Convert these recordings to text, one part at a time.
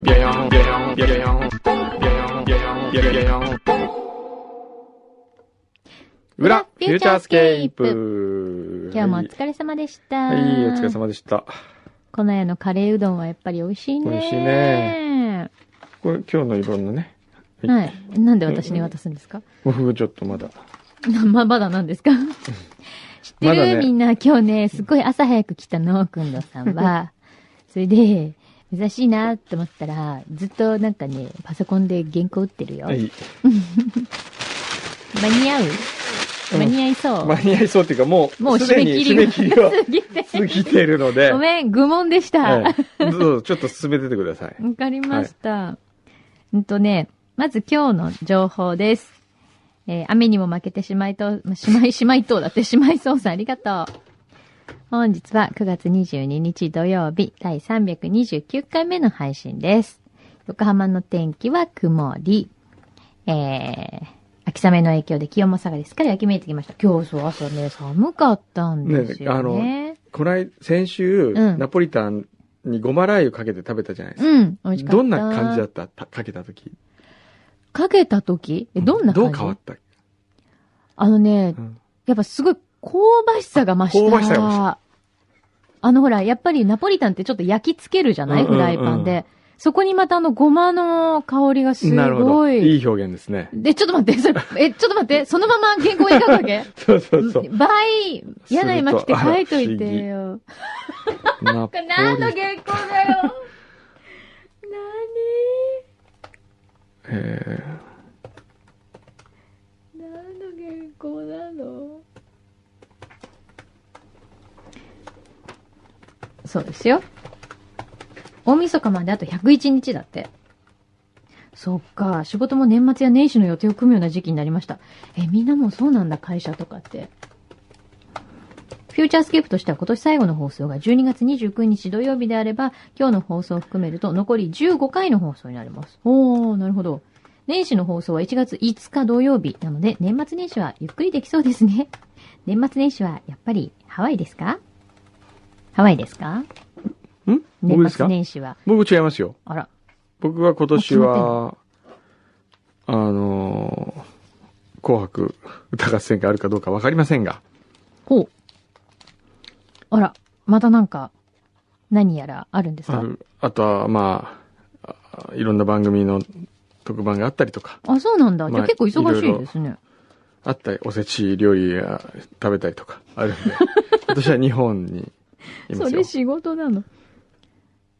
裏、フューチャースケープ。今日もお疲れ様でした。はい、お疲れ様でした。この家のカレーうどんはやっぱり美味しいね。美味しいね。これ今日のいろんなね。はい。なんで私に渡すんですか？僕ちょっとまだ。ま、まだなんですか？知ってる、みんな今日ね、すっごい朝早く来たの、くんどさんは。それで、珍しいなって思ったら、ずっとなんかね、パソコンで原稿打ってるよ。はい。間に合う？うん間に合いそう？間に合いそうっていうかもう、もう締め切りは過ぎて。過ぎてるので。ごめん、愚問でした。わ、ええどうぞ、ちょっと進めててください。かりました。うんとね、まず今日の情報です。えー雨にも負けてしまいと、ましまい、しまいとうだって、しまいそうさんありがとう。本日は9月22日土曜日第329回目の配信です。横浜の天気は曇り。えー、秋雨の影響で気温も下がり、すっかり秋めいてきました。今日そう朝ね、寒かったんですよね。ねこない、先週、うんナポリタンにごまラー油かけて食べたじゃないですか。うん、美味しかった。どんな感じだった？たかけた時？かけた時？え、どんな感じ？どう変わった？あのね、うんやっぱすごい香ばしさが増した。香ばしさが増したあのほら、やっぱりナポリタンってちょっと焼き付けるじゃない、うんうんうんフライパンで。そこにまたあのごまの香りがすなるほど。ごい。いい表現ですね。で、ちょっと待って、それ、え、ちょっと待って、そのまま原稿描くわけ？そうそうそう。倍、嫌な絵巻きって書いといてよ。ナこれ何の原稿だよ。え何何の原稿なの？そうですよ。大晦日まであと101日だって。そっか、仕事も年末や年始の予定を組むような時期になりました。え、みんなもそうなんだ、会社とかって。フューチャースケープとしては今年最後の放送が12月29日土曜日であれば、今日の放送を含めると残り15回の放送になります。おー、なるほど。年始の放送は1月5日土曜日なので、年末年始はゆっくりできそうですね。年末年始はやっぱりハワイですか？ハワイですか？ー、ん？僕ですか？年始は。僕違いますよ。あら。僕は今年は、あの？ー紅白歌合戦があるかどうかわかりませんが、ほう。あら、またなんか、何やらあるんですか？あとは、まああ、いろんな番組の特番があったりとか、あ、そうなんだ。じゃまああ結構忙しいですね。あったり、おせち料理や食べたりとかあるんで、私は日本にそれ。仕事なの。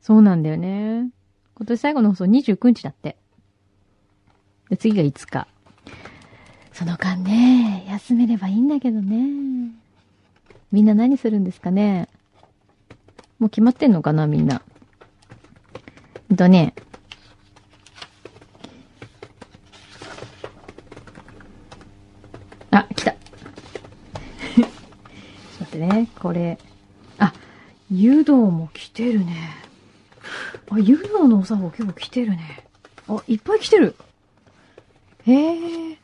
そうなんだよね。今年最後の放送29日だって。で、次が5日。その間ね、休めればいいんだけどね。みんな何するんですかね。もう決まってんのかな、みんな。ほんとね。あ、来た。ちょっと待ってね、これ。あ、湯道も来てるね。あ、湯道のお作法結構来てるね。あ、いっぱい来てる。へえ。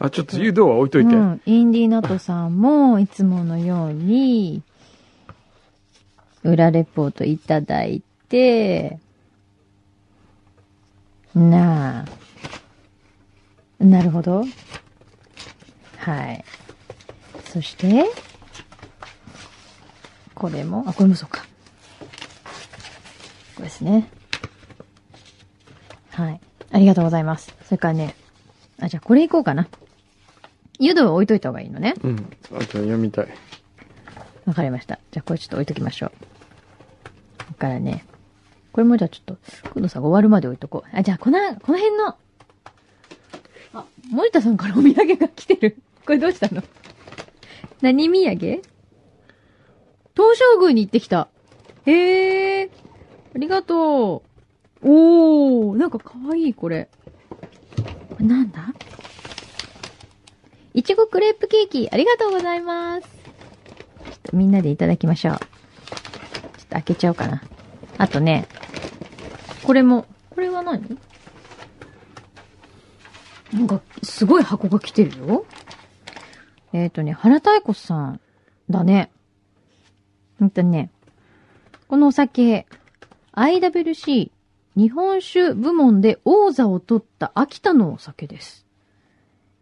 あ、ちょっと誘導は置いといて。うん。インディーナトさんも、いつものように、裏レポートいただいて、なあ。なるほど。はい。そして、これも、あ、これもそうか。これですね。はい。ありがとうございます。それからね、あ、じゃあこれいこうかな。湯道は置いといた方がいいのね。うん。あと読みたい。わかりました。じゃあこれちょっと置いときましょう。それからね、これもじゃあちょっと、くんどさんが終わるまで置いとこう。あ、じゃあこの、この辺の、あ、森田さんからお土産が来てる。これどうしたの？何土産？東照宮に行ってきた。へえ、ありがとう。おー、なんかかわいい、これ。これなんだ？いちごクレープケーキ、ありがとうございます。ちょっとみんなでいただきましょう。ちょっと開けちゃおうかな。あとね、これも、これは何？なんか、すごい箱が来てるよ。えっ、ー、とね、原太鼓さんだね。ほんとね、このお酒、IWC 日本酒部門で王座を取った秋田のお酒です。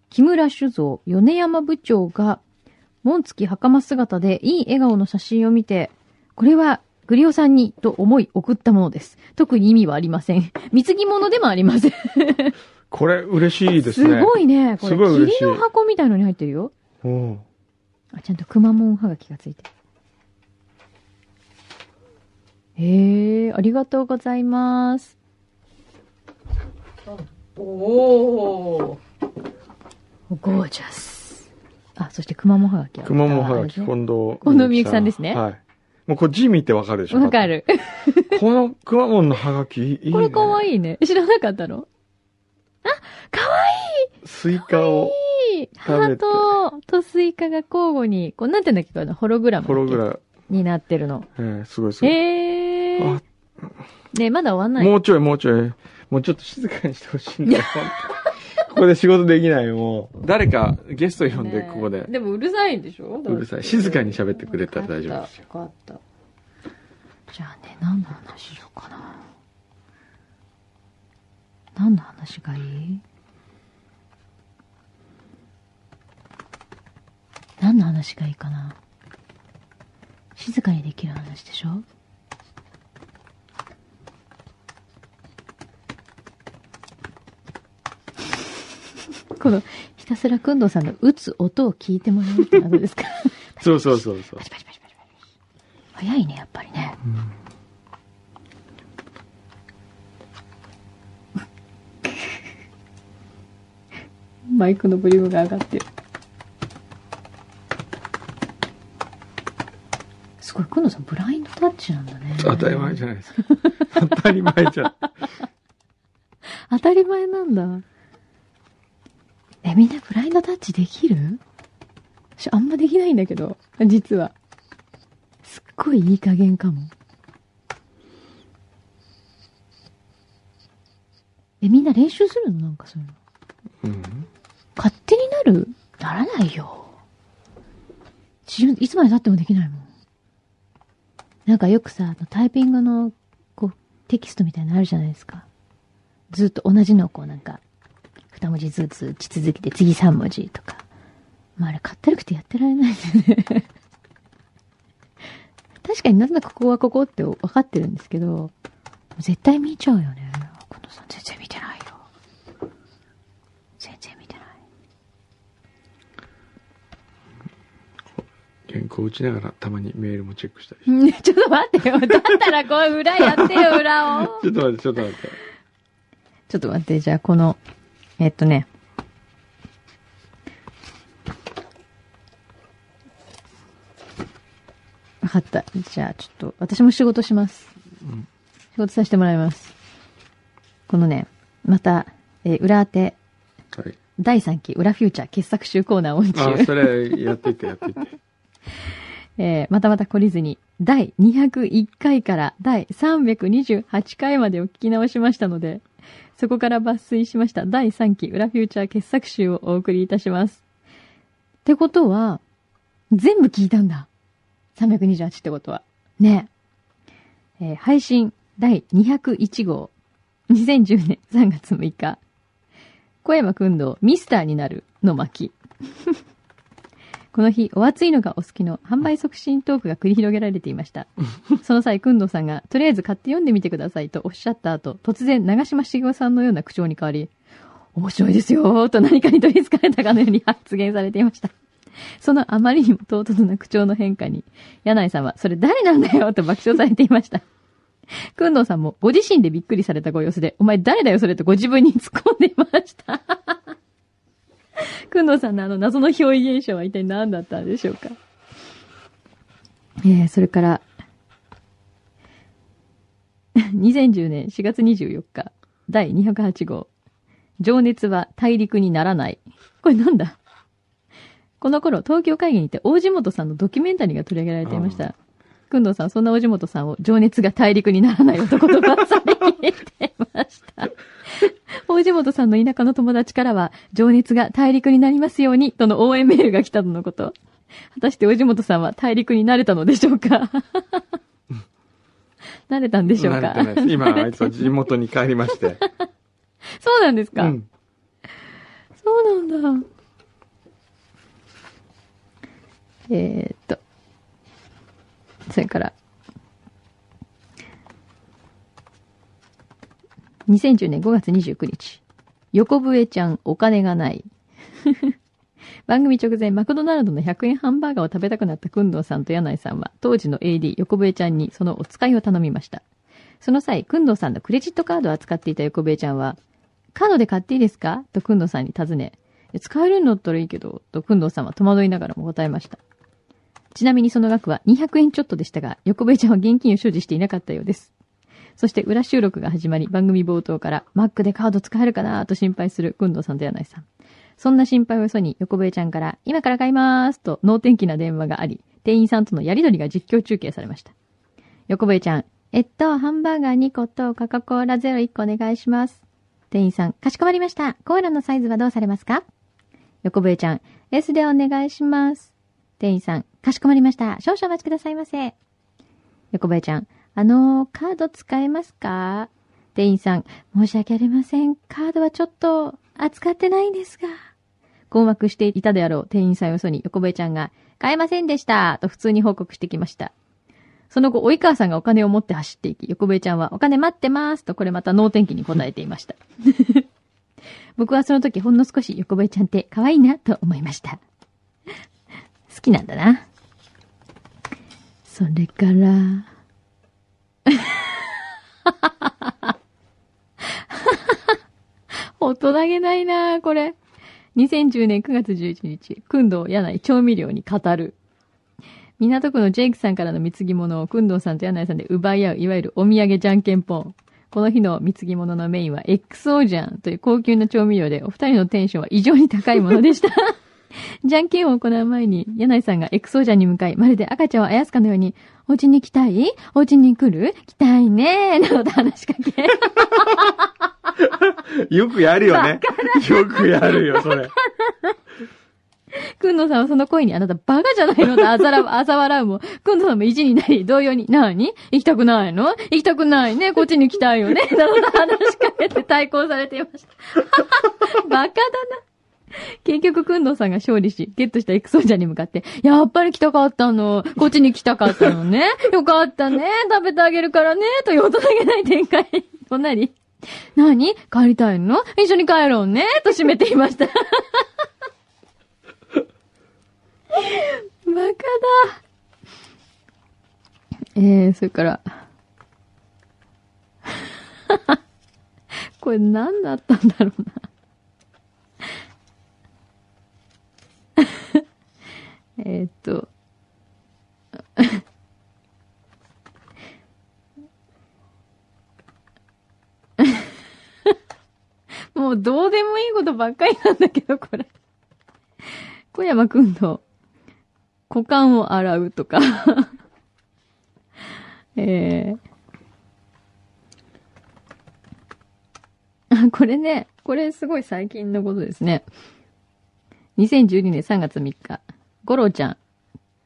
木村酒造、米山部長が、紋付き袴姿でいい笑顔の写真を見て、これはグリオさんにと思い送ったものです。特に意味はありません。貢ぎ物でもありません。これ嬉しいですね。すごいね。これ、霧の箱みたいのに入ってるよ。うん。あ、ちゃんとくまモンはがきがついてる。へえ、ありがとうございます。おおゴージャス。あ、そしてくまモンはがきは熊本はがき、こ近藤。近藤みゆきさんですねはい。もうこれ字見てわかるでしょわか。る。この熊本のハガキ、いいね。これかわいいね。知らなかったの？スイカを、いい食べてハートとスイカが交互に、こう、なんて言うんだっけこのホログラムホログラ、になってるの。えー、すごいすごい。へえあ。ねまだ終わんない。もうちょい、もうちょい。もうちょっと静かにしてほしいんだよ。ここで仕事できないよ、もう。誰かゲスト呼んで、ねここで。でもうるさいんでしょ？うるさい静かに喋ってくれたら大丈夫ですよわかった。わかったじゃあね、何の話しようかな。何の話がいい？何の話がいいかな？静かにできる話でしょ？この、ひたすらくんどうさんの打つ音を聞いてもらうってのはどうですか？そうそうそうそうパ。チパチパチパチパチ。早いね、やっぱりね。マイクのボリュームが上がってる。すごい、くんのさん、ブラインドタッチなんだね。当たり前じゃないですか。当たり前じゃ。当たり前なんだ。え、みんなブラインドタッチできる？私あんまできないんだけど、実は。すっごいいい加減かも。え、みんな練習するの？なんかそういうの。うん。勝手になる？ならないよ。自分、いつまで経ってもできないもん。なんかよくさ、タイピングの、こう、テキストみたいなのあるじゃないですか。ずっと同じのをこうなんか、二文字ずつ打ち続けて次三文字とか。まああれ、かったるくてやってられないんだよね。確かになんだここはここって分かってるんですけど、絶対見ちゃうよね。このさん全然見てないよ。全然見てない。原稿打ちながらたまにメールもチェックしたりして。ね ちょっと待ってよ。だったらこう裏やってよ、裏を。ちょっと待って、ちょっと待って。ちょっと待って、じゃあこの、えっとね。わかった。じゃあちょっと、私も仕事します。うん仕事させてもらいます。このね、また、えー裏当て、はい。第3期裏フューチャー傑作集コーナーを中。あ、それ、やってて、やってて。えーまたまた懲りずに、第201回から第328回までを聞き直しましたので、そこから抜粋しました第3期裏フューチャー傑作集をお送りいたします。ってことは、全部聞いたんだ。328ってことは。ねえー配信第201号、2010年3月6日、小山くんどミスターになるの巻。この日、お熱いのがお好きの販売促進トークが繰り広げられていました。その際、くんどうさんが、とりあえず買って読んでみてくださいとおっしゃった後、突然、長島茂雄さんのような口調に変わり、面白いですよーと何かに取り憑かれたかのように発言されていました。そのあまりにも唐突な口調の変化に、柳井さんは、それ誰なんだよと爆笑されていました。くんどうさんも、ご自身でびっくりされたご様子で、お前誰だよそれとご自分に突っ込んでいました。くんどうさんのあの謎の憑依現象は一体何だったんでしょうか？えー、それから、2010年4月24日、第208号、情熱は大陸にならない。これなんだ？この頃、東京会議にて大地元さんのドキュメンタリーが取り上げられていました。くんどうさん、そんな大地元さんを情熱が大陸にならない男とばされ切っていました。大地元さんの田舎の友達からは、情熱が大陸になりますように、との応援メールが来たとのこと。果たして大地元さんは大陸になれたのでしょうか？慣れたんでしょうか？今、あいつは 地元に帰りまして。そうなんですか、うん。そうなんだ。えー、っと。それから、2010年5月29日。横笛ちゃん、お金がない。番組直前、マクドナルドの100円ハンバーガーを食べたくなったくんどうさんと柳井さんは、当時の AD 横笛ちゃんにそのお使いを頼みました。その際、くんどうさんのクレジットカードを扱っていた横笛ちゃんは、カードで買っていいですか？とくんどうさんに尋ね、使えるんだったらいいけど、とくんどうさんは戸惑いながらも答えました。ちなみにその額は200円ちょっとでしたが、横笛ちゃんは現金を所持していなかったようです。そして裏収録が始まり、番組冒頭から、Mac でカード使えるかなと心配するくんどさんと柳井さん。そんな心配をよそに、横笛ちゃんから、今から買いますと、能天気な電話があり、店員さんとのやりとりが実況中継されました。横笛ちゃん、えっと、ハンバーガー2個とカカ・コーラゼロ1個お願いします。店員さん、かしこまりました。コーラのサイズはどうされますか？横笛ちゃん、S でお願いします。店員さん、かしこまりました。少々お待ちくださいませ。横笛ちゃん、あのー、カード使えますか？店員さん、申し訳ありません。カードはちょっと扱ってないんですが。困惑していたであろう店員さんよそに横笛ちゃんが、買えませんでしたと普通に報告してきました。その後、及川さんがお金を持って走っていき、横笛ちゃんはお金待ってますとこれまた能天気に答えていました。僕はその時ほんの少し横笛ちゃんって可愛いなと思いました。好きなんだな。それから、大人げないなこれ。2010年9月11日、くんどう柳井調味料に語る。港区のジェイクさんからの貢ぎ物をくんどうさんと柳井さんで奪い合う、いわゆるお土産じゃんけんぽん。この日の貢ぎ物のメインは XO ジャンという高級な調味料で、お二人のテンションは異常に高いものでした。じゃんけんを行う前に、柳井さんが XO ジャンに向かい、まるで赤ちゃんをあやすかのように、お家に来たい？お家に来る？来たいねなどと話しかけ。よくやるよね。よくやるよ、それ。くんのさんはその声にあなたバカじゃないの？とあざら、あざ笑うも、くんのさんも意地になり、同様に、なに？行きたくないの？行きたくないね。こっちに来たいよね？などと話しかけて対抗されていました。バカだな。結局、くんのさんが勝利し、ゲットしたエクソージャーに向かって、やっぱり来たかったの。こっちに来たかったのね。よかったね。食べてあげるからね。という大人げない展開となり、何？帰りたいの？一緒に帰ろうね。と締めていました。バカだ。えー、それから。これ何だったんだろうな。えーっと。もうどうでもいいことばっかりなんだけど、これ。小山くんの股間を洗うとか。えー、あ、これね、これすごい最近のことですね。2012年3月3日、ゴロちゃん、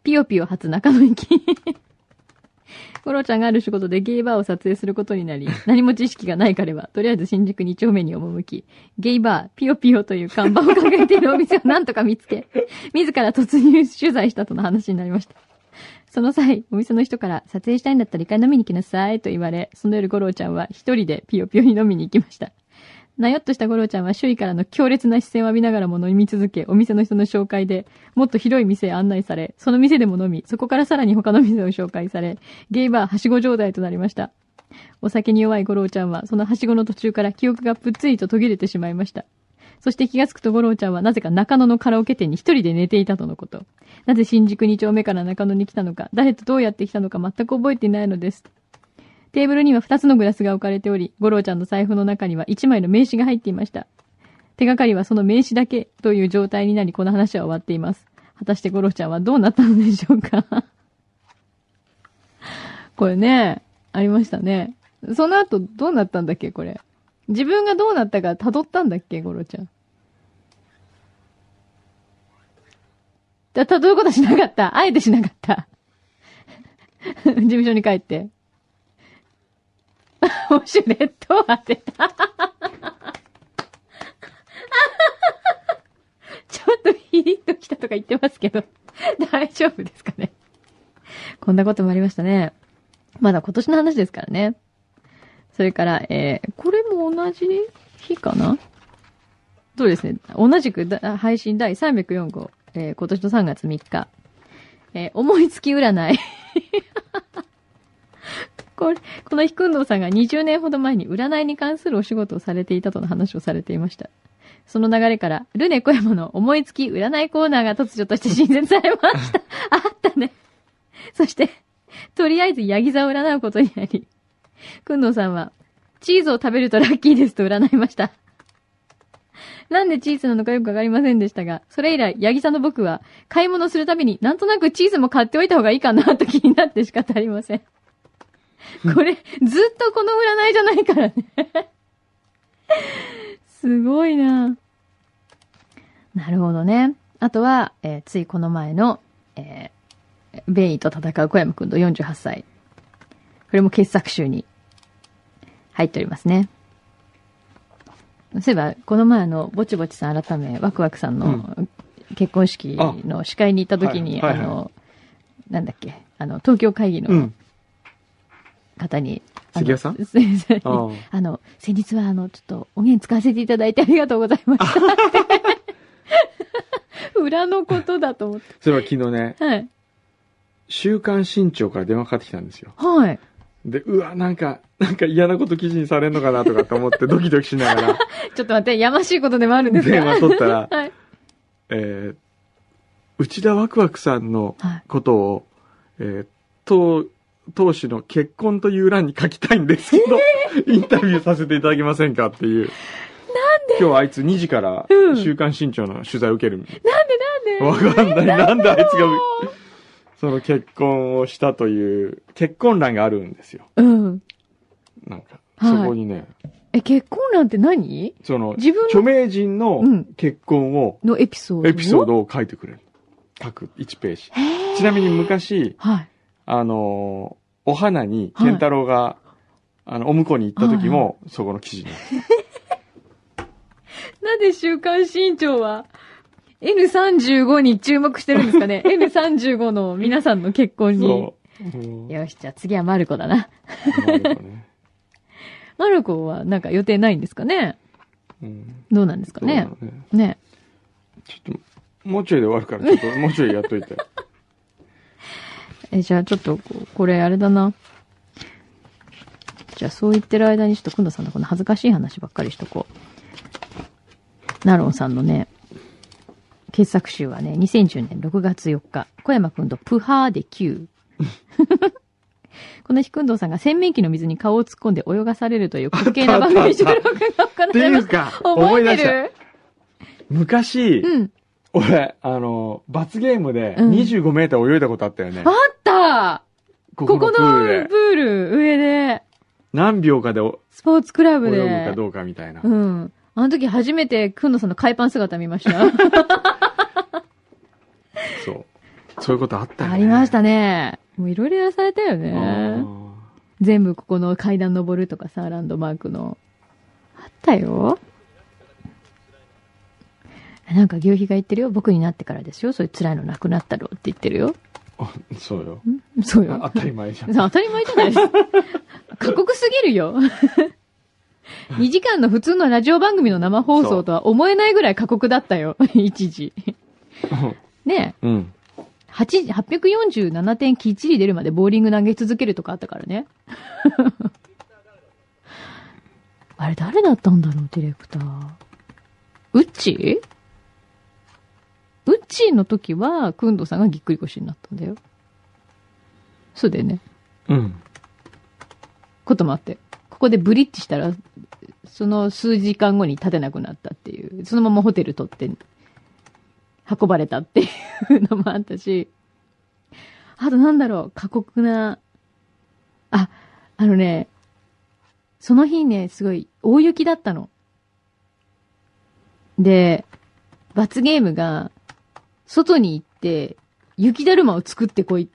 ピヨピヨ初中野駅。ゴロちゃんがある仕事でゲイバーを撮影することになり、何も知識がない彼は、とりあえず新宿2丁目に赴き、ゲイバー、ピヨピヨという看板を掲げているお店を 何とか見つけ、自ら突入取材したとの話になりました。その際、お店の人から、撮影したいんだったら一回飲みに来なさいと言われ、その夜ゴロちゃんは一人でピヨピヨに飲みに行きました。なよっとしたゴロちゃんは周囲からの強烈な視線を浴びながらも飲み続け、お店の人の紹介で、もっと広い店へ案内され、その店でも飲み、そこからさらに他の店を紹介され、ゲイバーはしご状態となりました。お酒に弱いゴロちゃんは、そのはしごの途中から記憶がぷっつりと途切れてしまいました。そして気がつくとゴロちゃんはなぜか中野のカラオケ店に一人で寝ていたとのこと。なぜ新宿2丁目から中野に来たのか、誰とどうやって来たのか全く覚えていないのです。テーブルには2つのグラスが置かれており、ゴロちゃんの財布の中には1枚の名刺が入っていました。手がかりはその名刺だけという状態になり、この話は終わっています。果たしてゴロちゃんはどうなったのでしょうか これね、ありましたね。その後どうなったんだっけこれ。自分がどうなったか辿ったんだっけゴロちゃん。だ、辿ることしなかった。あえてしなかった。事務所に帰って。ウォシュレットを当てた。ちょっとヒリッときたとか言ってますけど、大丈夫ですかね。こんなこともありましたね。まだ今年の話ですからね。それから、えー、これも同じ日かな？そうですね。同じく配信第304号、えー今年の3月3日。えー思いつき占い。これ、この日、くんどうさんが20年ほど前に占いに関するお仕事をされていたとの話をされていました。その流れから、ルネ小山の思いつき占いコーナーが突如として新設されました。あったね。そして、とりあえずヤギ座を占うことになり、くんどうさんは、チーズを食べるとラッキーですと占いました。なんでチーズなのかよくわかりませんでしたが、それ以来、ヤギ座の僕は、買い物するたびになんとなくチーズも買っておいた方がいいかなと気になって仕方ありません。これ、ずっとこの占いじゃないからね。すごいななるほどね。あとは、えーついこの前の、えー、ベイと戦う小山くんと48歳。これも傑作集に入っておりますね。そういえば、この前のぼちぼちさん改め、ワクワクさんの結婚式の司会に行った時に、あ,、はいはいはいの、なんだっけ、あの、東京会議のうん。方に、あの関谷さん？あの、先日はあの、ちょっと音源使わせていただいてありがとうございました。裏のことだと思って。そういえば昨日ね、はい。週刊新潮から電話かかってきたんですよ。はい。で、うわ、なんか、なんか嫌なこと記事にされんのかなとかって思ってドキドキしながらちょっと待って、やましいことでもあるんですか？電話取ったら、はい。えー、内田ワクワクさんのはい。ことを、えー、当、当主の結婚という欄に書きたいんですけど、インタビューさせていただけませんかっていう。なんで？今日あいつ2時からうん。週刊新潮の取材を受けるみたいなんでなんで？わかんない。なんで？あいつがその結婚をしたという、結婚欄があるんですよ。うん。なんか、はい。そこにね、え、結婚欄って何？その、自分の？著名人のうん。結婚を、のエピソードエピソードを書いてくれる。書く、1ページ。ちなみに昔、はい。あのーお花に、健太郎が、あの、お婿に行った時も、そこの記事になってなんで週刊新潮は N35 に注目してるんですかね ?N35 の皆さんの結婚に。よし、じゃあ次はマルコだな。マルコはなんか予定ないんですかね？うんどうなんですかね？ねね。ちょっと、もうちょいで終わるから、ちょっと、もうちょいやっといて。え、じゃあちょっとこ、これあれだな。じゃあそう言ってる間にちょっと、くんどさんのこの恥ずかしい話ばっかりしとこう。ナロンさんのね、傑作集はね、2010年6月4日、小山くんとプハーで9。この日、くんどうさんが洗面器の水に顔を突っ込んで泳がされるという滑稽な番組収録が行われまし覚思い出した。えてる？昔、うん。俺、あの、罰ゲームでうん25メーター泳いだことあったよね。あったこここのプール上で、何秒かでおスポーツクラブ泳で。ぐかどうかみたいな。うん。あの時初めて、くんのさんの海パン姿見ました。そう。そういうことあったよね。ありましたね。もういろいろやらされたよあね。ー全部ここの階段登るとかさ、ランドマークの。あったよ。なんか、牛皮が言ってるよ。僕になってからですよ。そういう辛いのなくなったろうって言ってるよ。あ そうよ。ん？そうよ。あ当たり前じゃん。当たり前じゃないですか。過酷すぎるよ。2時間の普通のラジオ番組の生放送とは思えないぐらい過酷だったよ。一時。ねえ。うん。8 847点きっちり出るまでボーリング投げ続けるとかあったからね。あれ誰だったんだろう、ディレクター。ウッチーウッチーの時は、くんどさんがぎっくり腰になったんだよ。そうだよね。うん。こともあって。ここでブリッジしたら、その数時間後に立てなくなったっていう、そのままホテル取って、運ばれたっていうのもあったし、あとなんだろう、過酷な、あ、あのね、その日ね、すごい大雪だったの。で、罰ゲームが、外に行って、雪だるまを作ってこいっ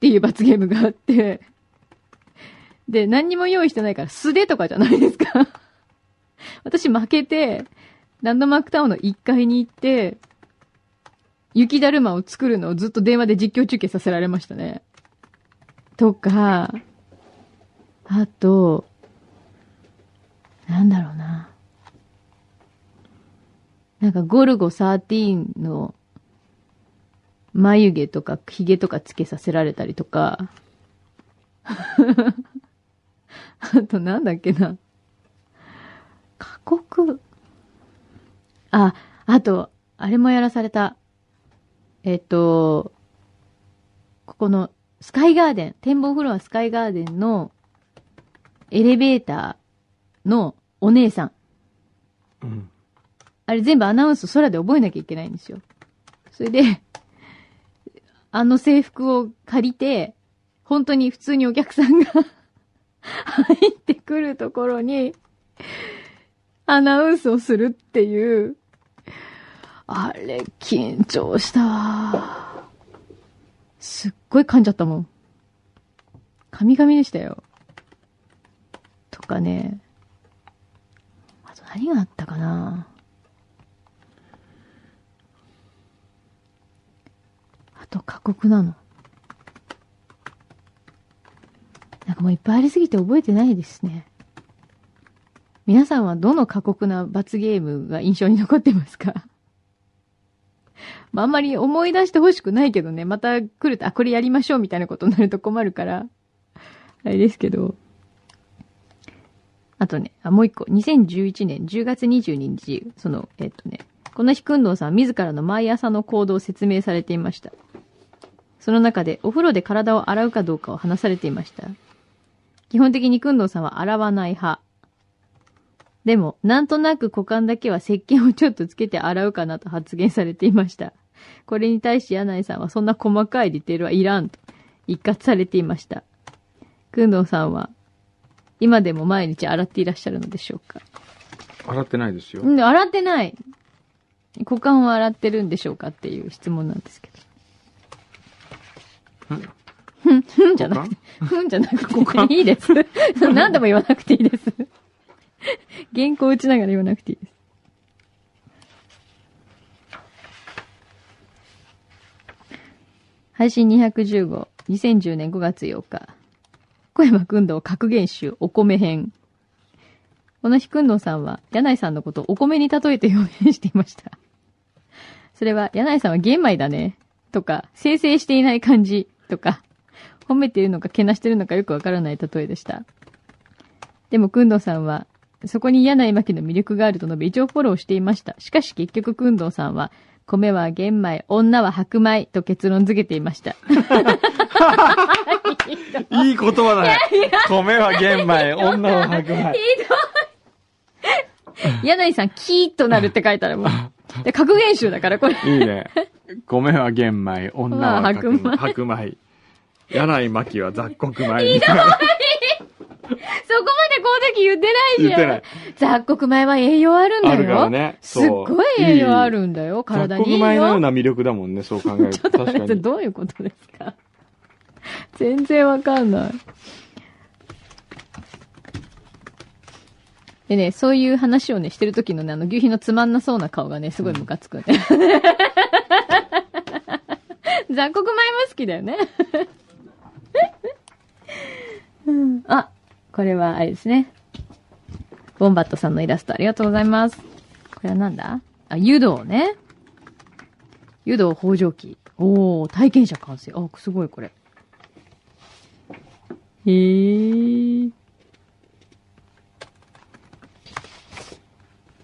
ていう罰ゲームがあって、で、何にも用意してないから素手とかじゃないですか。私負けて、ランドマークタウンの1階に行って、雪だるまを作るのをずっと電話で実況中継させられましたね。とか、あと、なんだろうな。なんかゴルゴ13の眉毛とか髭とかつけさせられたりとか、あとなんだっけな。過酷。あ、あと、あれもやらされた。えっと、ここのスカイガーデン、展望フロアスカイガーデンのエレベーターのお姉さん。うん。あれ全部アナウンス空で覚えなきゃいけないんですよ。それで、あの制服を借りて、本当に普通にお客さんが 入ってくるところに、アナウンスをするっていう、あれ、緊張したわ。すっごい噛んじゃったもん。噛み噛みでしたよ。とかね。あと何があったかなと過酷なの。なんかもういっぱいありすぎて覚えてないですね。皆さんはどの過酷な罰ゲームが印象に残ってますか？まあ、あんまり思い出してほしくないけどね、また来ると、あ、これやりましょうみたいなことになると困るから、あれですけど。あとね、あ、もう一個。2011年10月22日、その、えっとね、この日、くんどうさん自らの毎朝の行動を説明されていました。その中で、お風呂で体を洗うかどうかを話されていました。基本的にくんどうさんは洗わない派。でも、なんとなく股間だけは石鹸をちょっとつけて洗うかなと発言されていました。これに対し柳井さんはそんな細かいディテールはいらんと一括されていました。くんどうさんは、今でも毎日洗っていらっしゃるのでしょうか？洗ってないですよ。んで、洗ってない。股間を洗ってるんでしょうかっていう質問なんですけど。んふん、ふんじゃなくて、ふんじゃなくて、股間いいです。何度も言わなくていいです。原稿打ちながら言わなくていいです。配信215、2010年5月8日。小山くんどう格言集お米編。この日くんどうさんは、柳井さんのことをお米に例えて表現していました。それは、柳井さんは玄米だね。とか、生成していない感じ。とか、褒めているのかけなしてるのかよくわからない例えでした。でも、くんどうさんは、そこに柳井真紀の魅力があると述べ、一応フォローしていました。しかし結局、くんどうさんは、米は玄米、女は白米と結論付けていました。いい言葉だね。米は玄米、女は白米。柳井さん、キーッとなるって書いてあるもん。で、格言集だから、これ。いいね。米は玄米、女は白米。白米。柳井真紀は雑穀米。そこまでこの時言ってないじゃん。言ってない。雑穀米は栄養あるんだよ。あるからね。すっごい栄養あるんだよ。体にいいよ。雑穀米のような魅力だもんね、そう考えると。ちょっと待って。どういうことですか？全然わかんない。でね、そういう話をね、してる時のね、あの、牛皮のつまんなそうな顔がね、すごいムカつくね。雑穀米も好きだよね。うんあ、これはあれですね。ボンバットさんのイラストありがとうございます。これはなんだ？あ、湯道ね。湯道北条記。おー、体験者完成。あ、すごいこれ。へー。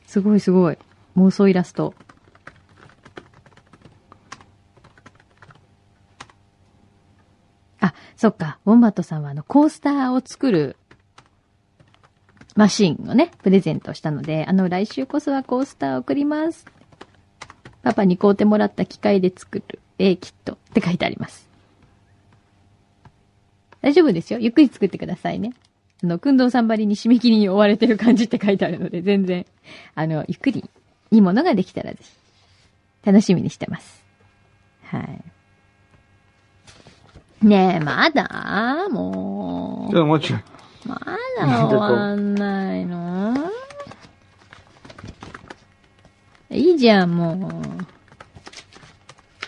すごいすごい。妄想イラスト。あ、そっか。ウォンバットさんはあの、コースターを作るマシンをね、プレゼントしたので、あの、来週こそはコースターを送ります。パパに買うてもらった機械で作る、えー、キットって書いてあります。大丈夫ですよ。ゆっくり作ってくださいね。あの、くんどうさんばりに締め切りに追われてる感じって書いてあるので、全然、あの、ゆっくり、いいものができたらぜひ、楽しみにしてます。はい。ねえ、まだ？もちょっともうちょい。まだ終わんないの？いいじゃん、も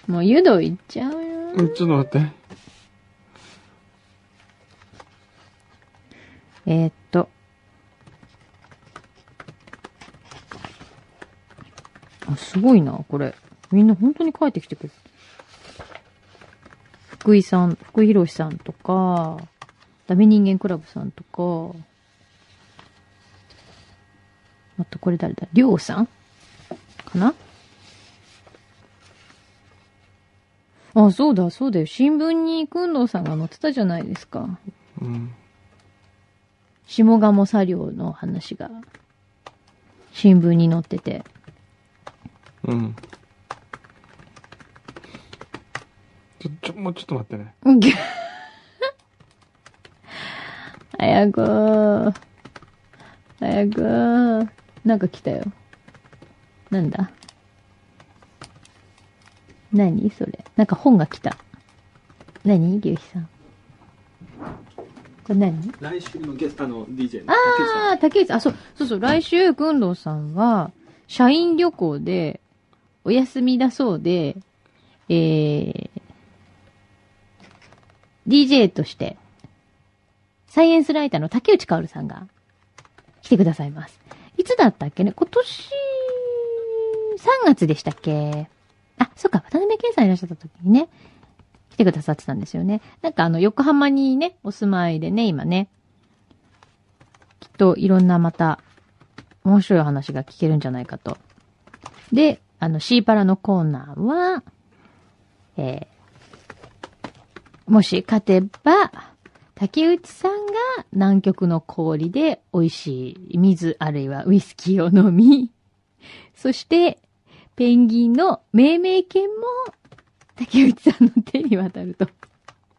う。もう湯道行っちゃうよ。うんちょっと待って。えーっと。あ、すごいな、これ。みんな本当に書いてきてくれ。福井さん、福井博さんとか、ダメ人間クラブさんとか、あとこれ誰だ？りょうさん？かな？あ、そうだ、そうだよ。新聞にくんどうさんが載ってたじゃないですか。うん。下鴨作業の話が、新聞に載ってて。うん。ちょ、ちょ、もうちょっと待ってね。うん早く、早く、なんか来たよ。なんだ？何？それ。なんか本が来た。何？牛肥さん。これ何？来週のゲスト、あの、DJ ああ、竹内あ、そう、そうそう、来週、くんどうさんは、社員旅行で、お休みだそうで、えー、DJ として、サイエンスライターの竹内薫さんが来てくださいます。いつだったっけね？今年、3月でしたっけ？あ、そっか、渡辺健さんいらっしゃった時にね、来てくださってたんですよね。なんかあの、横浜にね、お住まいでね、今ね、きっといろんなまた、面白い話が聞けるんじゃないかと。で、あの、シーパラのコーナーは、えー、もし勝てば、竹内さんが南極の氷で美味しい水あるいはウイスキーを飲み、そして、ペンギンの命名権も竹内さんの手に渡ると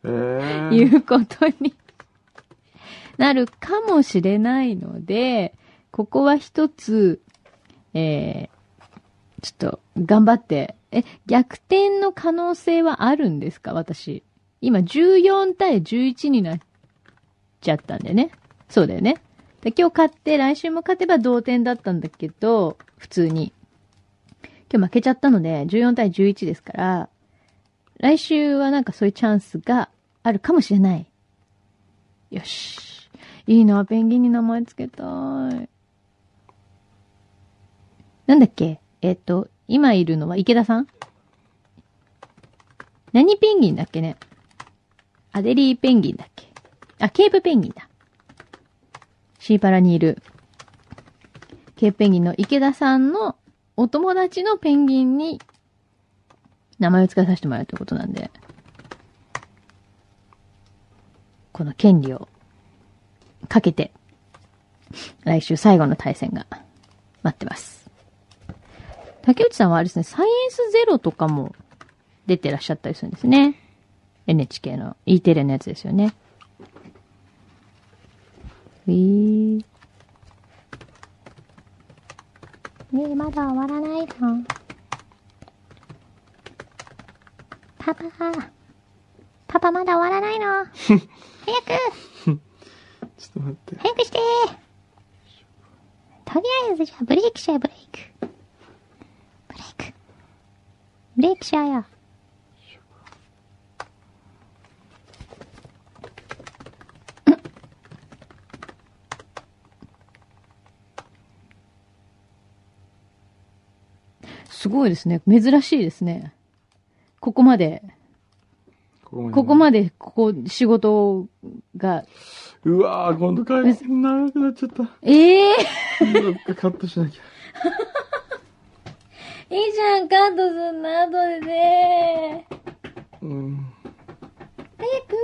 えー、いうことになるかもしれないので、ここは一つ、えー、ちょっと頑張って、え、逆転の可能性はあるんですか？私。今14対11になっちゃったんでね。そうだよね。で今日勝って、来週も勝てば同点だったんだけど、普通に。今日負けちゃったので、14対11ですから、来週はなんかそういうチャンスがあるかもしれない。よし。いいな、ペンギンに名前つけたい。なんだっけ？えっ、と、今いるのは池田さん？何ペンギンだっけね？アデリーペンギンだっけ？あ、ケープペンギンだ。シーパラにいる、ケープペンギンの池田さんのお友達のペンギンに名前を付けさせてもらうということなんで、この権利をかけて、来週最後の対戦が待ってます。竹内さんはあれですね、サイエンスゼロとかも出てらっしゃったりするんですね。NHK の E テレのやつですよね。えー。ねえ、まだ終わらないのパパ、パパまだ終わらないの早く ちょっと待って。早くしてとりあえずじゃあブレイクしちゃえ、ブレイク。ブレイク。ブレイクしちゃえよ。すごいですね。珍しいですね。ここまで、ここまでここ仕事が、うわー、今度回線長くなっちゃった。ええどっかカットしなきゃ。いいじゃん、カットすんな、後でね。うん。早く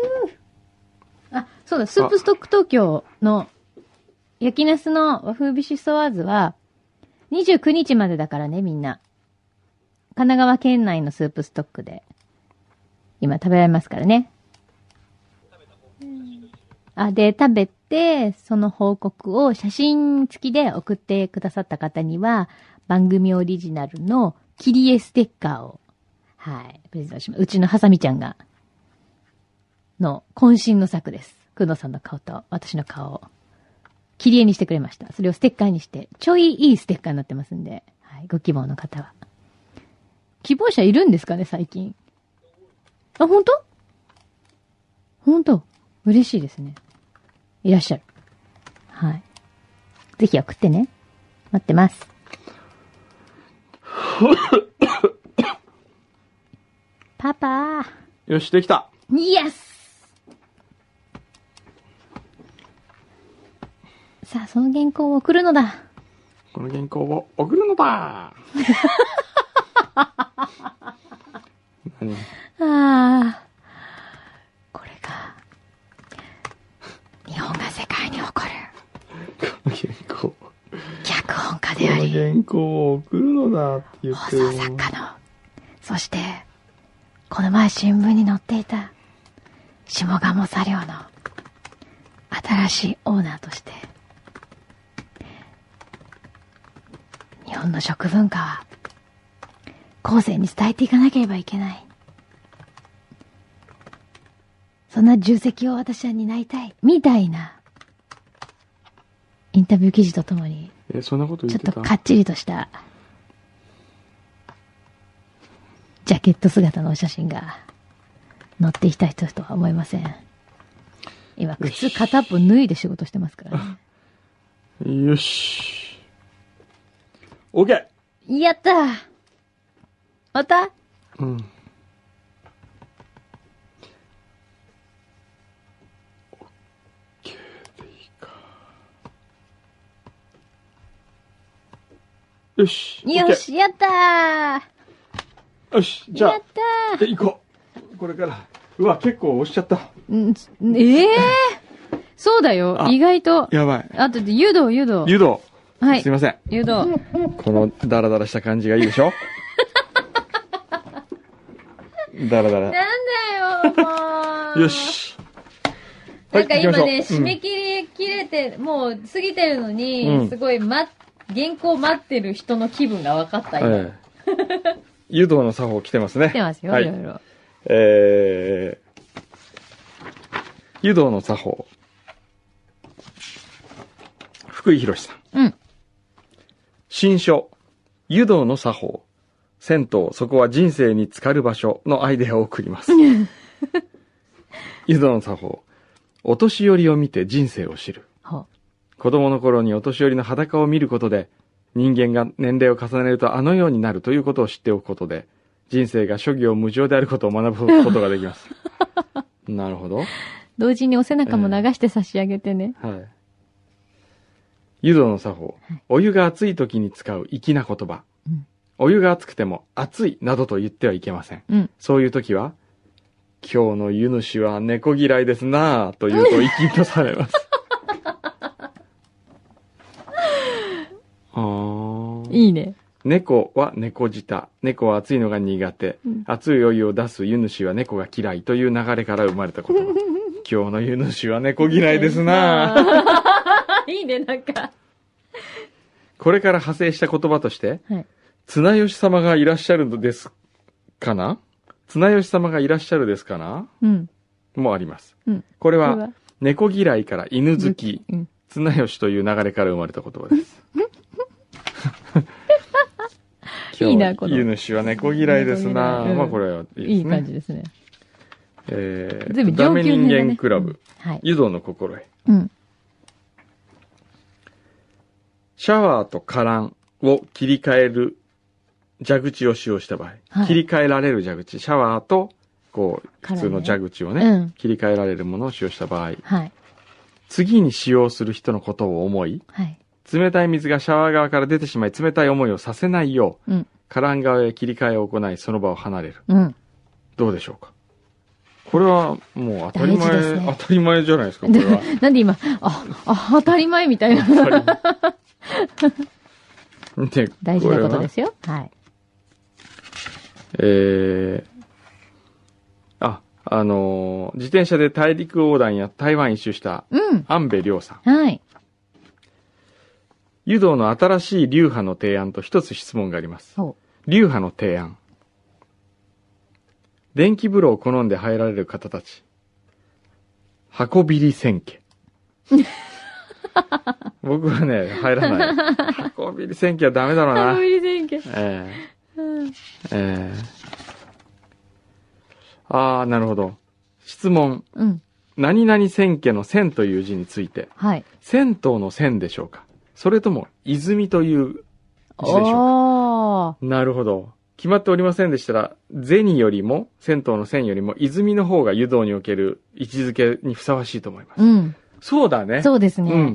あ、そうだ、スープストック東京の焼きナスの和風ビシソワーズは、29日までだからね、みんな。神奈川県内のスープストックで、今食べられますからね。あ、で、食べて、その報告を写真付きで送ってくださった方には、番組オリジナルの切り絵ステッカーを、はい、プレゼントします。うちのハサミちゃんが、の渾身の作です。くのさんの顔と私の顔を切り絵にしてくれました。それをステッカーにして、ちょいいいステッカーになってますんで、はい、ご希望の方は。希望者いるんですかね、最近。あ、本当？本当？嬉しいですね。いらっしゃる。はい。ぜひ送ってね。待ってます。パパよし、できた。ー。イエスさあ、その原稿を送るのだ。この原稿を送るのだ 何ああ。これが、日本が世界に誇るこの原稿。脚本家こであり、の原稿を送るのだって言っ放てる送作家の、そして、この前新聞に載っていた、下鴨作業の、新しいオーナーとして、日本の食文化は、後世に伝えていかなければいけない。そんな重責を私は担いたい。みたいな、インタビュー記事とともに、え、そんなことちょ言っとかっちりとした、ジャケット姿のお写真が載っていきたいとは思いません。今、靴片っぽ脱いで仕事してますからね。よし。OK! やったまた？うん。OK でいいか。よし。よし、やったーよし。じゃやっあ、たえ、行こう。これから。うわ、結構押しちゃった。ーんええそうだよ、あ意外と。やばい。あとで、湯道、湯道。湯道。はいすい。ません。湯道。このダラダラした感じがいいでしょ？ダラダラ。なんだよ、もう。よ。し。なんか今ね、締め切り切れて、もう過ぎてるのに、うんすごい、ま、原稿待ってる人の気分が分かった、今。ええ。湯道の作法来てますね。来てますよ、はいいろいろ。えー、湯道の作法。福井博さん。うん。新書、湯道の作法。銭湯、そこは人生に浸かる場所のアイデアを送ります。湯道の作法。お年寄りを見て人生を知る。子供の頃にお年寄りの裸を見ることで、人間が年齢を重ねるとあのようになるということを知っておくことで、人生が諸行無常であることを学ぶことができます。なるほど。同時にお背中も流して差し上げてね。はい。湯道の作法。お湯が熱い時に使う粋な言葉。うんお湯が熱くても熱いなどと言ってはいけません。うん。そういう時は、今日の湯主は猫嫌いですなぁと言うと 粋とされます。あーいいね。猫は猫舌。猫は熱いのが苦手。うん熱いお湯を出す湯主は猫が嫌いという流れから生まれた言葉。今日の湯主は猫嫌いですなぁ。いいね、なんか。これから派生した言葉として、はい。綱吉様がいらっしゃるのですかな？綱吉様がいらっしゃるですかな？うん。もあります。うん。これこは、猫嫌いから犬好き、うん。綱吉という流れから生まれた言葉です。いいなこの湯主は猫嫌いですな、まあこれはいいですね。いい感じですね。えー、全部ダメ人間クラブ、うんはい。湯道の心得。うん。シャワーとカランを切り替える蛇口を使用した場合、はい切り替えられる蛇口、シャワーと、こう、普通の蛇口をね、うん切り替えられるものを使用した場合、はい。次に使用する人のことを思い、はい。冷たい水がシャワー側から出てしまい、冷たい思いをさせないよう、うん。カラン側へ切り替えを行い、その場を離れる。うん。どうでしょうか？これはもう当たり前、ね当たり前じゃないですか、これは。なんで今、あ、あ、当たり前みたいな。で 大事なことですよ。はい。えー、あ、あのー自転車で大陸横断や台湾一周したうん。安部亮さん。はい。湯道の新しい流派の提案と一つ質問があります。そ流派の提案。電気風呂を好んで入られる方たち。箱ビリ千家。僕はね、入らない。箱ビリ千家はダメだろうな。箱入り選挙。えうんえええああ、なるほど。質問。うん。何々千家の千という字について、はい。銭湯の千でしょうかそれとも、泉という字でしょうか？なるほど。決まっておりませんでしたら、銭よりも、銭湯の銭よりも、泉の方が湯道における位置づけにふさわしいと思います。うん。そうだね。そうですね。うん。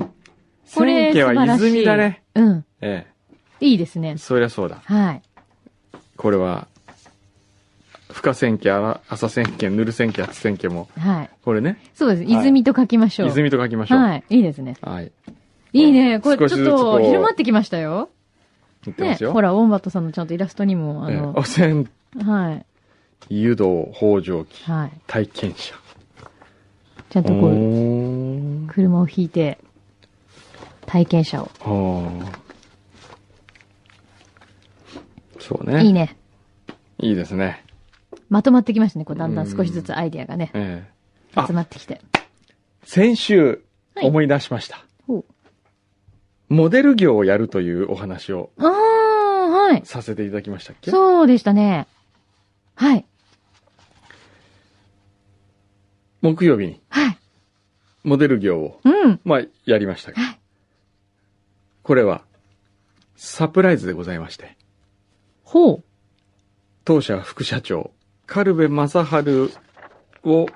これ千家は泉だね。うん。えいいですねえ。。そりゃそうだ。はい。これは、深千家、あ浅千家、ぬる千家、厚千家も、はい。これね、そうです。はい泉と書きましょう。泉と書きましょう。はい。いいですね。はい。いいね。これちょっとう広まってきましたよ。ね。ほら、ウォンバットさんのちゃんとイラストにも、あええの、お千、はい。湯道、北条記、はい。体験者。ちゃんとこう、車を引いて、体験者を。はあ。そうね。いいね。いいですね。まとまってきましたね。こう、だんだん少しずつアイデアがね、ええあ集まってきて。先週、はい思い出しました。モデル業をやるというお話をあー、はい。させていただきましたっけ？そうでしたね。はい。木曜日にはい。モデル業を、うん。まあ、やりましたがはい。これは、サプライズでございまして、ほう。当社副社長、カルベ正治を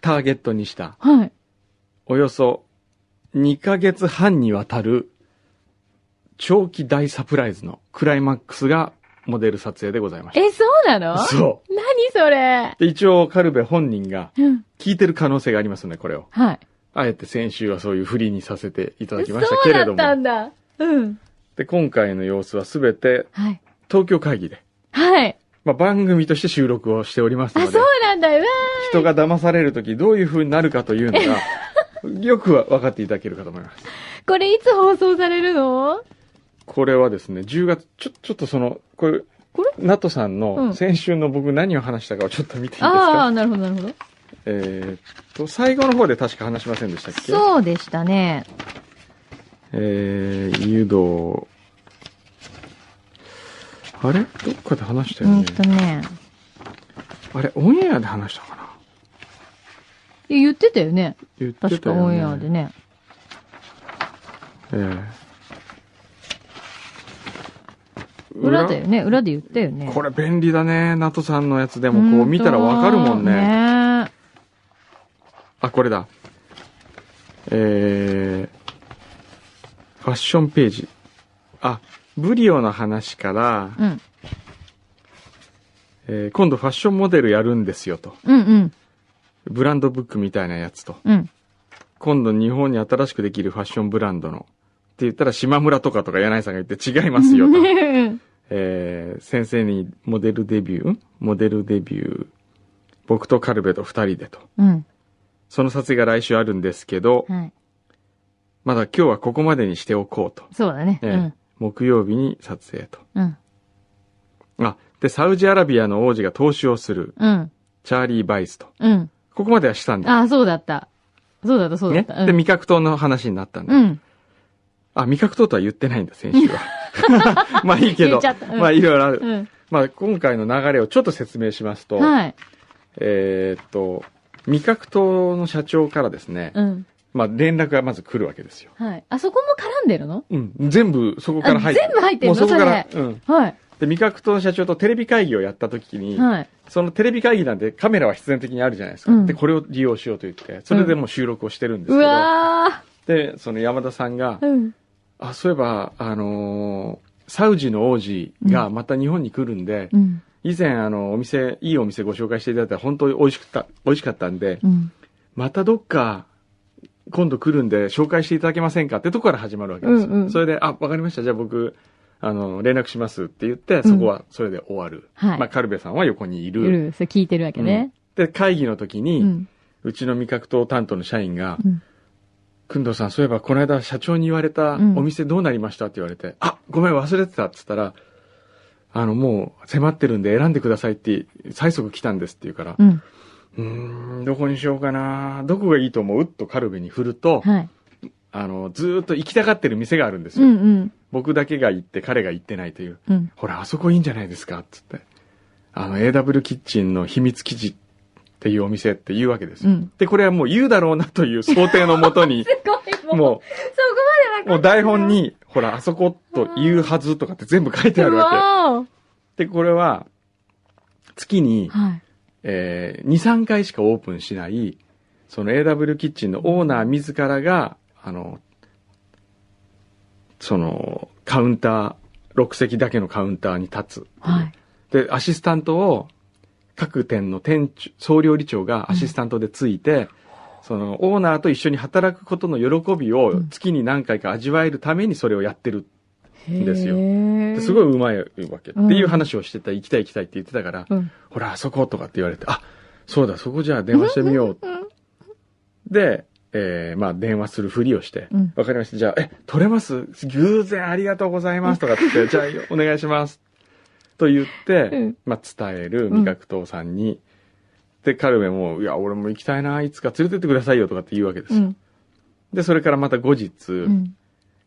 ターゲットにした、はい。およそ2ヶ月半にわたる長期大サプライズのクライマックスがモデル撮影でございましえ、そうなの？た。そう。何それ？で一応、カルベ本人がうん。聞いてる可能性がありますね、これを。はい。あえて先週はそういうフリーにさせていただきそうましたけれども。だったんだ。うん。で、今回の様子はすべてはい。東京会議で、はい。まあ、番組として収録をしておりますあ、のでそう、なんだ。うわ人が騙されるときどういう風になるかというのが、よくは分かっていただけるかと思います。ーこれいつ放送されるの？これはですね、10月、ちょ、ちょっとその、これ、これ？ナトさんうのん先週の僕何を話したかをちょっと見ていいですあか？あ、なるほど、なるほど。えーっと、最後の方で確か話しませんでしたっけ？そうでしたね。えー、誘導。あれ？どっかで話したよねうん。とね。あれ、オンエアで話したかな？え言ってたよね。言ってたよね。確かオンエアでね。ええ裏だよね。裏？で言ったよね。これ便利だね。ナトさんのやつでもこう見たらわかるもんね。ねあ、これだ。えー、ファッションページ。あ、ブリオの話から、うん。えー今度ファッションモデルやるんですよと。うんうん。ブランドブックみたいなやつと。うん。今度日本に新しくできるファッションブランドの。って言ったら島村とかとか柳井さんが言って違いますよと。えー先生にモデルデビューモデルデビュー。僕とカルベと二人でと。うん。その撮影が来週あるんですけど、はい。まだ今日はここまでにしておこうと。そうだね。ええ木曜日に撮影と。うん。うん。あ、で、サウジアラビアの王子が投資をする、うん。チャーリー・バイスと。うん。ここまではしたんだ。ああ、そうだった。そうだった、そうだねっ。た。で、うん味覚糖の話になったんだ。うん。あ、味覚糖とは言ってないんだ、先週は。まあいいけどう、んまあいろいろある。うん。まあ今回の流れをちょっと説明しますと、はい。えーっと、味覚糖の社長からですね、うん。まあ連絡がまず来るわけですよ。はい。あそこも絡んでるの？うん。全部そこからあ入って全部入ってるの？もうそこからうん。はい。で、味覚糖の社長とテレビ会議をやった時に、はい。そのテレビ会議なんでカメラは必然的にあるじゃないですか。うんで、これを利用しようと言って、それでもう収録をしてるんですけうど、わで、その山田さんがー。、うん。あ、そういえば、あのーサウジの王子がまた日本に来るんで、うん。以前あの、お店、いいお店ご紹介していただいたら本当に美味しかった、美味しかったんで、うん。またどっか、今度来るんで紹介していただけませんか？ってとこから始まるわけですよ。うんうんそれで、あ、わかりました。じゃあ僕、あの、連絡しますって言って、そこはそれで終わる。はいまあ、カルベさんは横にいる。いる。それ聞いてるわけね。で、会議の時に、う。うんちの味覚糖担当の社員が、うん。くんどうさん、そういえばこの間社長に言われたうんお店どうなりました？って言われて、あ、ごめん忘れてたって言ったら、あの、もう迫ってるんで選んでくださいって、催促来たんですって言うから、うん。ん、どこにしようかな。どこがいいと思う？とカルベに振ると、はい。あの、ずーっと行きたがってる店があるんですよ。うんうん。僕だけが行って彼が行ってないという。うん。ほら、あそこいいんじゃないですかつって。あの、AW キッチンの秘密基地っていうお店って言うわけですよ。うん。で、これはもう言うだろうなという想定のもとに、すごい、もう、もそこまう、でもう台本に、ほら、あそこと言うはずとかって全部書いてあるわわけ。で、これは、月に、はい。えー、2、3回しかオープンしない、その AW キッチンのオーナー自らが、あの、その、カウンター、6席だけのカウンターに立つ。はい。で、アシスタントを、各店の店長、総料理長がアシスタントでついて、その、オーナーと一緒に働くことの喜びをうん月に何回か味わえるためにそれをやってる。ですよすごい。うまいわけ。うんっていう話をしてた、行きたい行きたいって言ってたから、うん。ほら、あそことかって言われて、あ、そうだ、そこじゃあ電話してみよう。で、えー、まあ電話するふりをして、うんわかりました。じゃあ、え、取れます？偶然ありがとうございますとかって じゃあお願いします。と言って、うんまあ伝える味覚糖さんに、で、カルメも、いや、俺も行きたいな、いつか連れてってくださいよとかって言うわけですよ。うん。で、それからまた後日、うん。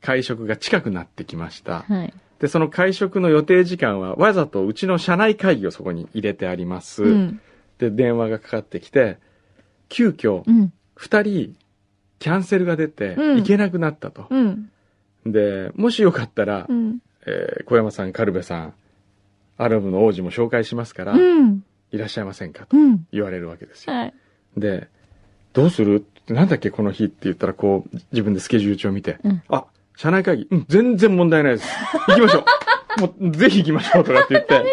会食が近くなってきました。はい。で、その会食の予定時間は、わざとうちの社内会議をそこに入れてあります。うん。で、電話がかかってきて、急遽う、ん。二人、キャンセルが出て、うん行けなくなったと。うん。で、もしよかったら、うん。えー小山さん、カルベさん、アラブの王子も紹介しますから、うん。いらっしゃいませんかとうん。言われるわけですよ。はい。で、どうするなんだっけ、この日って言ったら、こう、自分でスケジュール帳を見て、うんあ、社内会議、うん、全然問題ないです。行きましょう。もう、ぜひ行きましょうとかって言って、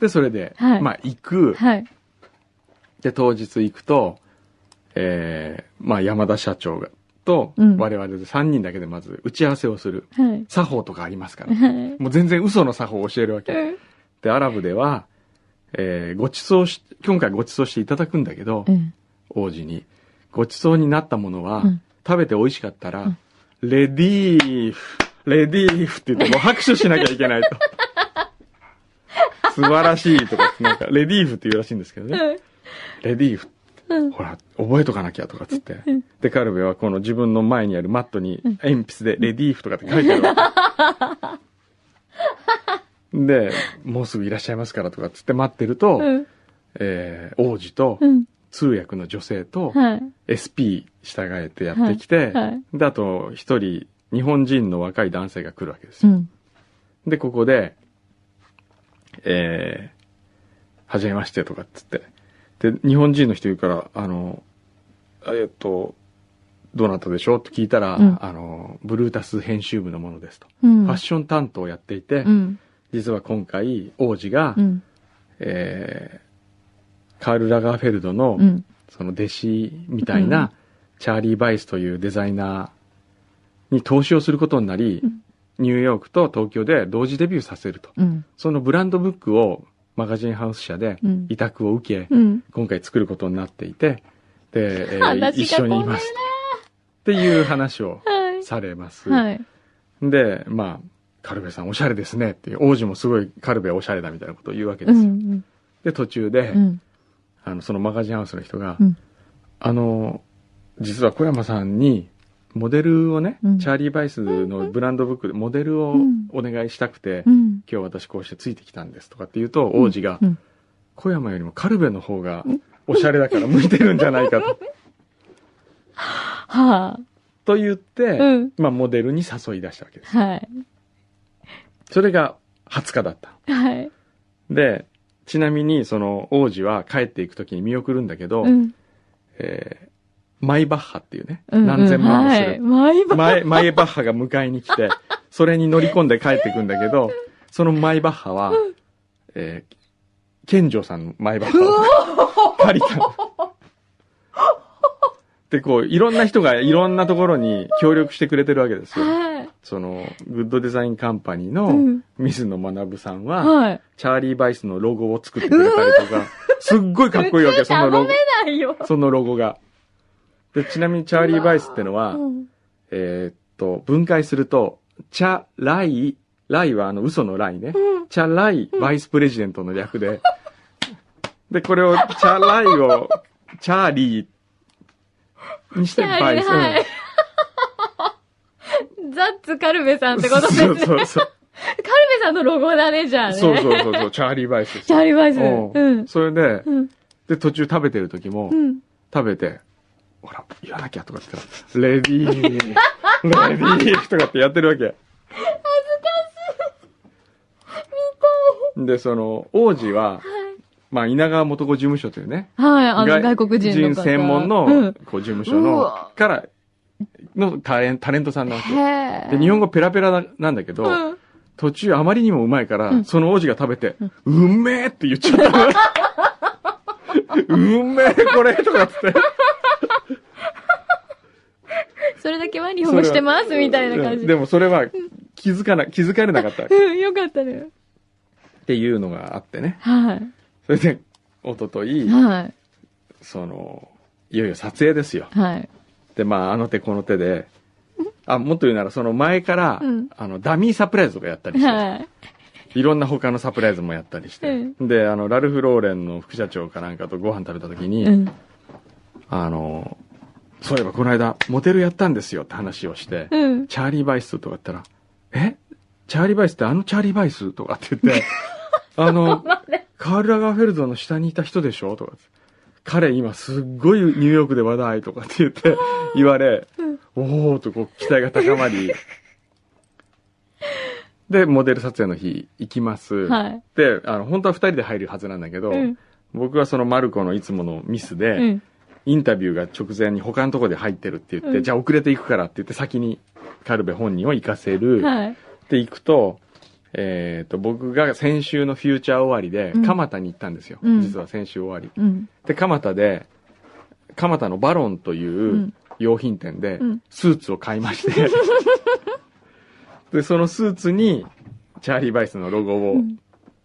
で、それで、はいまあ、行く。はい。で、当日行くと、えー、まあ、山田社長が、と、うん我々で3人だけでまず打ち合わせをする。はい。作法とかありますから。はい。もう全然嘘の作法を教えるわけ。うん。で、アラブでは、えー、ご馳走し、今回ご馳走していただくんだけど、うん。王子に。ご馳走になったものは、うん食べて美味しかったら、んレディーフ、レディーフって言ってもう拍手しなきゃいけないと。素晴らしいとかって、なんか、レディーフって言うらしいんですけどね。レディーフうん。ほら、覚えとかなきゃとかっつって。で、カルベはこの自分の前にあるマットに鉛筆でレディーフとかって書いてあるわけ。で、もうすぐいらっしゃいますからとかっつって待ってると、うん。えー王子とうん。通訳の女性とはい。SP 従えてやってきて、はい。で、あと一人日本人の若い男性が来るわけですよ。うん。で、ここで、えー、はじめましてとかっつって。で、日本人の人言うから、あの、えっと、どなたでしょうって聞いたら、うんあの、ブルータス編集部のものですと。うん。ファッション担当をやっていて、うん。実は今回、王子が、うん。えーカール・ラガーフェルドの、うん。その弟子みたいな、うんチャーリー・バイスというデザイナーに投資をすることになり、うんニューヨークと東京で同時デビューさせると。うん。そのブランドブックをマガジンハウス社でうん委託を受け、うん。今回作ることになっていて、で、えー 話一緒にいます。っていう話をはい。されます。はい。で、まあ、カルベさんおしゃれですねっていう、王子もすごいカルベおしゃれだみたいなことを言うわけうですよ。ん。で、途中で、うん。あの、そのマガジンハウスの人が、うんあの、実は小山さんに、モデルをね、うんチャーリー・バイスのブランドブックでモデルをうんお願いしたくて、うん。今日私こうしてついてきたんですとかって言うと、王子が、うん。小山よりもカルベの方がおしゃれだから向いてるんじゃないかと。はあ。と言って、うん。まあモデルに誘い出したわけです。はい。それが20日だった。はい。で、ちなみにその王子は帰っていく時に見送るんだけど、うん。えーマイバッハっていうね、うん何千万もするはい。マイバマイ、マイバッハが迎えに来て、それに乗り込んで帰ってくんだけど、そのマイバッハは、えー、健丈さんのマイバッハを借りたの。で、こう、いろんな人がいろんなところに協力してくれてるわけですよ。はい。その、グッドデザインカンパニーうのん。水野学さんは、はい。チャーリー・バイスのロゴを作ってくれたりとか、すっごいかっこいいわけ、そのロゴ。そのロゴが。で、ちなみにチャーリー・バイスってのは、うん。えーっと、分解すると、チャライ、ライはあの嘘のライね。チャライバイスプレジデントの略で、で、これを、チャライを、チャーリーにしてバイス。リーはい。ザッツカルベさんってことですね。そうそうそう。カルベさんのロゴだね、じゃあね。そうそうそうそう、チャーリーバイス。チャーリーバイス。うんうん。それで、うん。で、途中食べてる時もう、ん。食べて、ほら、言わなきゃとかって言ったら、レディー、レディーとかってやってるわけ。恥ずかしい。見たい。で、その、王子は、まあ、稲川元子事務所というね、はい、あの、外国人の方。専門の、うんこう、事務所うのわ、から、のタレンタレントさんなわけ。へで、日本語ペラペラななんだけど、うん。途中あまりにもうまいから、うんその王子が食べて、うめえって言っちゃったの。うめえこれとかっつって。それだけは日本語してます、みたいな感じ。うんでもそれは気づかな、気づかれなかったっうん、よかったね。ていうのがあってね。はい。それで、一昨日はい。その、いよいよ撮影ですよ。はい。で、まあ、あの手この手で、あ、もっと言うなら、その前から、うんあの、ダミーサプライズとかやったりして、はい。いろんな他のサプライズもやったりして、で、あの、ラルフ・ローレンの副社長かなんかとご飯食べた時に、うん。あの、そういえばこの間、モデルやったんですよって話をして、うん。チャーリー・バイスとか言ったら、え？チャーリー・バイスってあのチャーリー・バイスとかって言って、あの、カール・ラガーフェルドの下にいた人でしょとか。彼今すっごいニューヨークで話題とかって言って、言われ、おーとこう期待が高まり、で、モデル撮影の日行きます。はい。で、あの、本当は二人で入るはずなんだけど、うん僕はそのマルコのいつものミスで、うん。インタビューが直前に他のとこで入ってるって言って、うんじゃあ遅れていくからって言って先にカルベ本人を行かせる。はい。で行くと、えっ、と、僕が先週のフューチャー終わりでうん、蒲田に行ったんですよ。うん実は先週終わり。うん。で、蒲田で、蒲田のバロンといううん用品店でうん、スーツを買いまして、で、そのスーツに、チャーリー・バイスのロゴをうん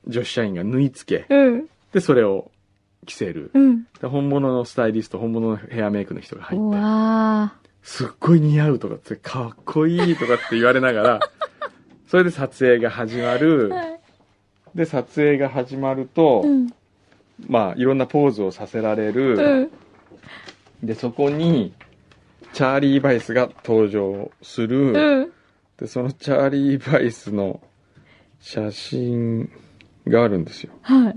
女子社員が縫い付け、うん。で、それを着せる。うん。で本物のスタイリスト、本物のヘアメイクの人が入うって、わすっごい似合うとかって、かっこいいとかって言われながら、それで撮影が始まるー。。はい。で、撮影が始まると、うん。まあ、いろんなポーズをさせられうる。ん。で、そこに、チャーリー・バイスが登場する。うん。で、そのチャーリー・バイスの写真があるんですよ。はい。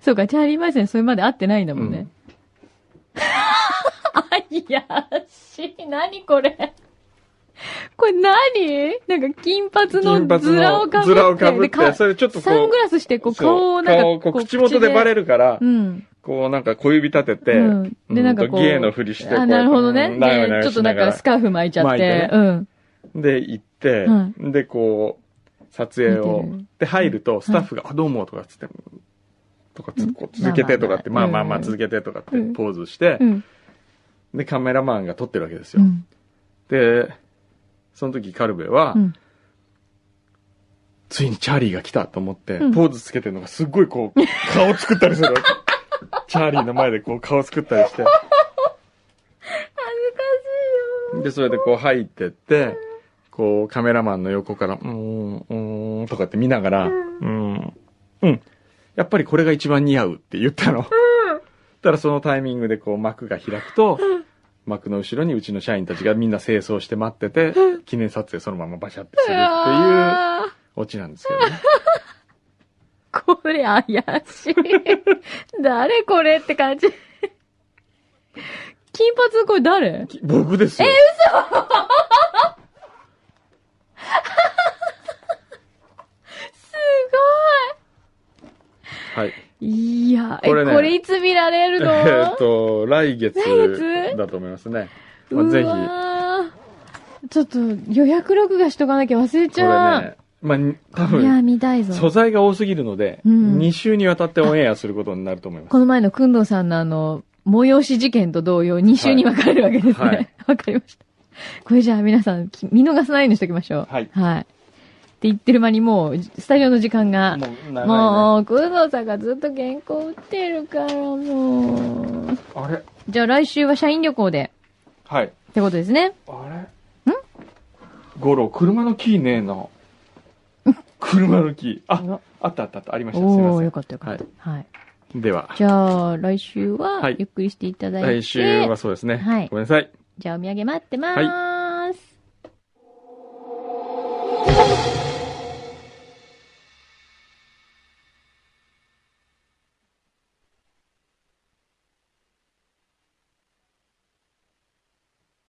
そうか、チャーリー・バイスにそれまで会ってないんだもんね。あ、いやらしい。何これ。これ何？なんか金髪のズラをのかぶって。ズラをかぶって、それちょっとこう、サングラスして、こう、顔をなんか口元でバレる。るから、うん。こうなんか小指立てて、うん。で、なんかこう。芸のふりしてあ、なるほどね。ちょっとなんかスカーフ巻いちゃって。で、行って、はで、こう、撮影をで、入ると、スタッフが、あ、どうも、とかっつって、とかつ、こう続けてとかって、まあまあまあ続けてとかってうんポーズしてう、ん。で、カメラマンが撮ってるわけですよ。うん。で、その時カルベはう、ん。ついにチャーリーが来たと思って、うんポーズつけてるのがすっごいこう、顔作ったりするわけ。チャーリーの前でこう顔作ったりして。恥ずかしいよ。で、それでこう入ってって、こうカメラマンの横から、うーん、うーん、とかって見ながら、うん、うん、やっぱりこれが一番似合うって言ったの。たらそのタイミングでこう幕が開くと、幕の後ろにうちの社員たちがみんな清掃して待ってて、記念撮影そのままバシャってするっていうあオチなんですけどね。ーこれ怪しい。誰これって感じ。金髪これ誰？き僕ですよ。え、すはい。ごい。いや、え、これねこれいつ見られるの？えーっと、来月来月？だと思いますね。まあ、ぜひ、ちょっと予約録画しとかなきゃ忘れちれゃう。ね、まあ、に多いや、分、見たいぞ。素材が多すぎるので、うん2週にわたってオンエアすることになると思います。この前のくんどうさんのあの、催し事件と同様、2週に分かれるわけですはいね。わ、かりました。これじゃあ皆さん、き見逃さないようにしときましょう。はいはい。って言ってる間にもう、スタジオの時間が、もうね。もう、くんどうさんがずっと原稿打ってるから、もう。あれ？じゃあ来週は社員旅行で、はい。ってことですね。あれ？ん？ゴロ、車のキーねえな。車のキー。あ、あったあったあった。ありました。すいませんよかったよかった。はい。では、じゃあ、来週ははい、ゆっくりしていただいて。来週はそうですね。はいごめんなさい。じゃあ、お土産待ってまーす。は